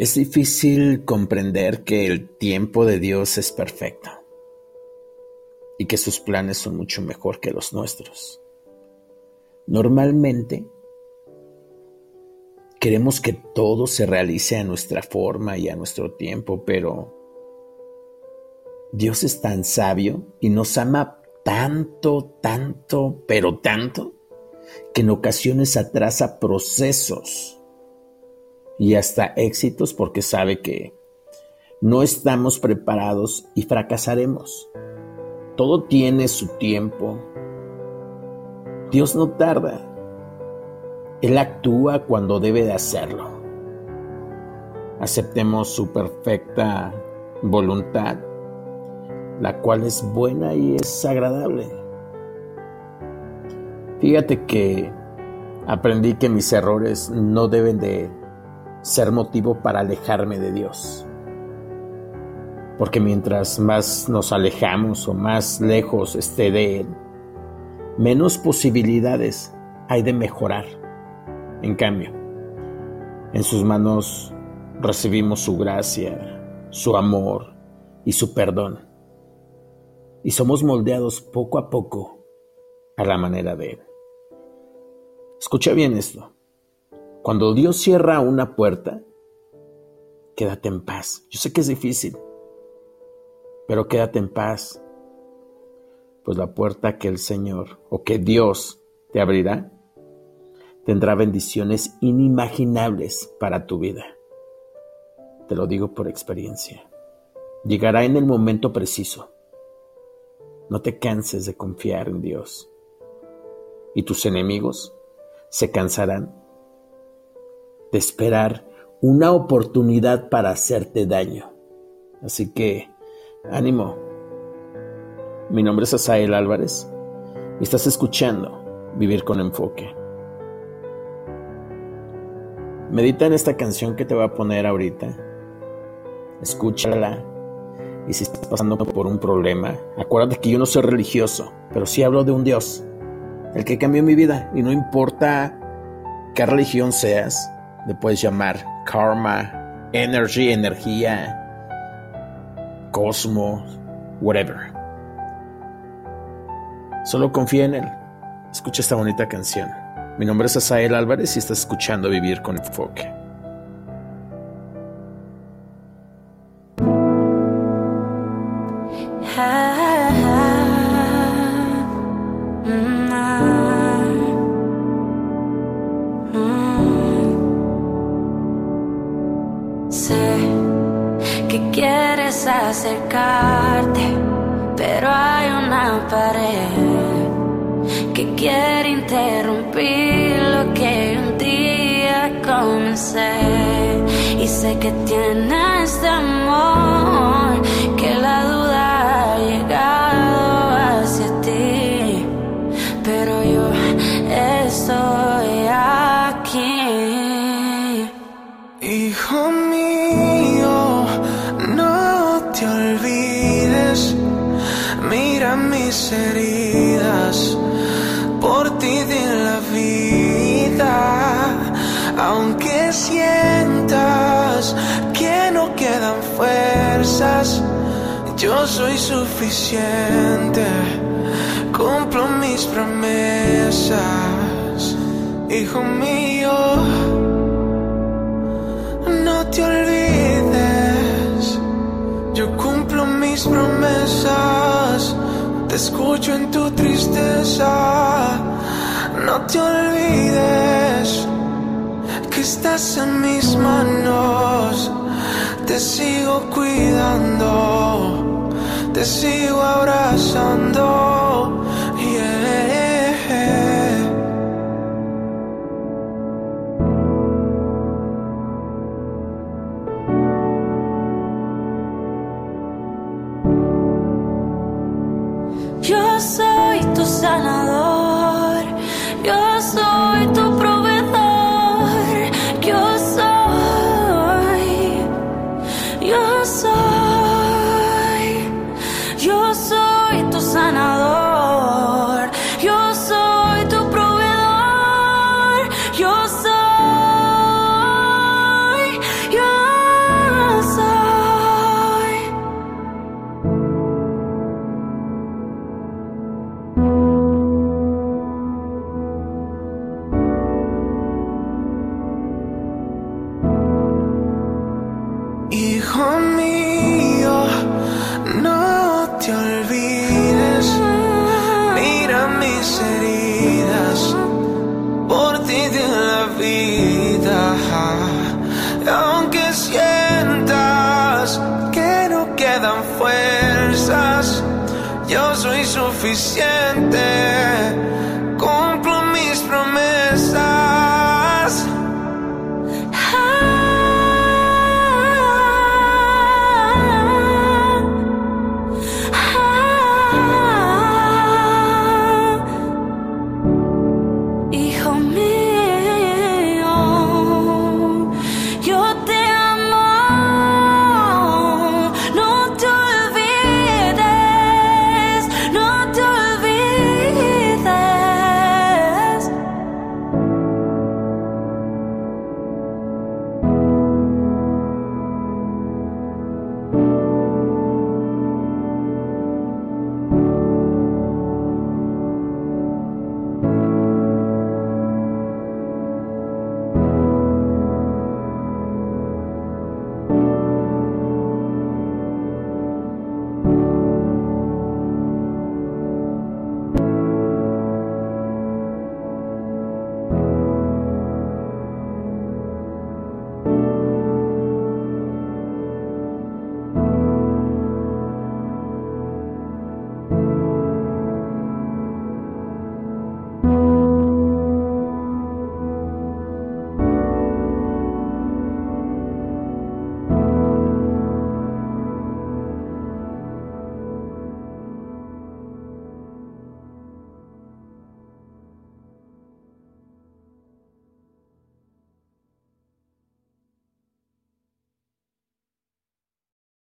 Es difícil comprender que el tiempo de Dios es perfecto y que sus planes son mucho mejor que los nuestros. Normalmente queremos que todo se realice a nuestra forma y a nuestro tiempo, pero Dios es tan sabio y nos ama tanto, tanto, pero tanto, que en ocasiones atrasa procesos y hasta éxitos porque sabe que no estamos preparados y fracasaremos. Todo tiene su tiempo. Dios no tarda. Él actúa cuando debe de hacerlo. Aceptemos su perfecta voluntad, la cual es buena y es agradable. Fíjate que aprendí que mis errores no deben de ser motivo para alejarme de Dios. Porque mientras más nos alejamos o más lejos esté de Él, menos posibilidades hay de mejorar. En cambio, en sus manos recibimos su gracia, su amor y su perdón. Y somos moldeados poco a poco a la manera de Él. Escucha bien esto. Cuando Dios cierra una puerta, quédate en paz. Yo sé que es difícil, pero quédate en paz, pues la puerta que el Señor o que Dios te abrirá tendrá bendiciones inimaginables para tu vida. Te lo digo por experiencia. Llegará en el momento preciso. No te canses de confiar en Dios. Y tus enemigos se cansarán de esperar una oportunidad para hacerte daño. Así que, ánimo. Mi nombre es Asael Álvarez y estás escuchando Vivir con Enfoque. Medita en esta canción que te voy a poner ahorita. Escúchala. Y si estás pasando por un problema, acuérdate que yo no soy religioso, pero sí hablo de un Dios, el que cambió mi vida. Y no importa qué religión seas, le puedes llamar karma, energy, energía, cosmos, whatever. Solo confía en él. Escucha esta bonita canción. Mi nombre es Asael Álvarez y estás escuchando Vivir con Enfoque. Acercarte, pero hay una pared que quiere interrumpir lo que un día comencé. Y sé que tienes este mis heridas, por ti de la vida, aunque sientas que no quedan fuerzas, yo soy suficiente, cumplo mis promesas, hijo mío, no te olvides mis promesas, te escucho en tu tristeza. No te olvides que estás en mis manos, te sigo cuidando, te sigo abrazando. Sanador, Hijo mío, no te olvides, mira mis heridas, por ti de la vida, aunque sientas que no quedan fuerzas, yo soy suficiente.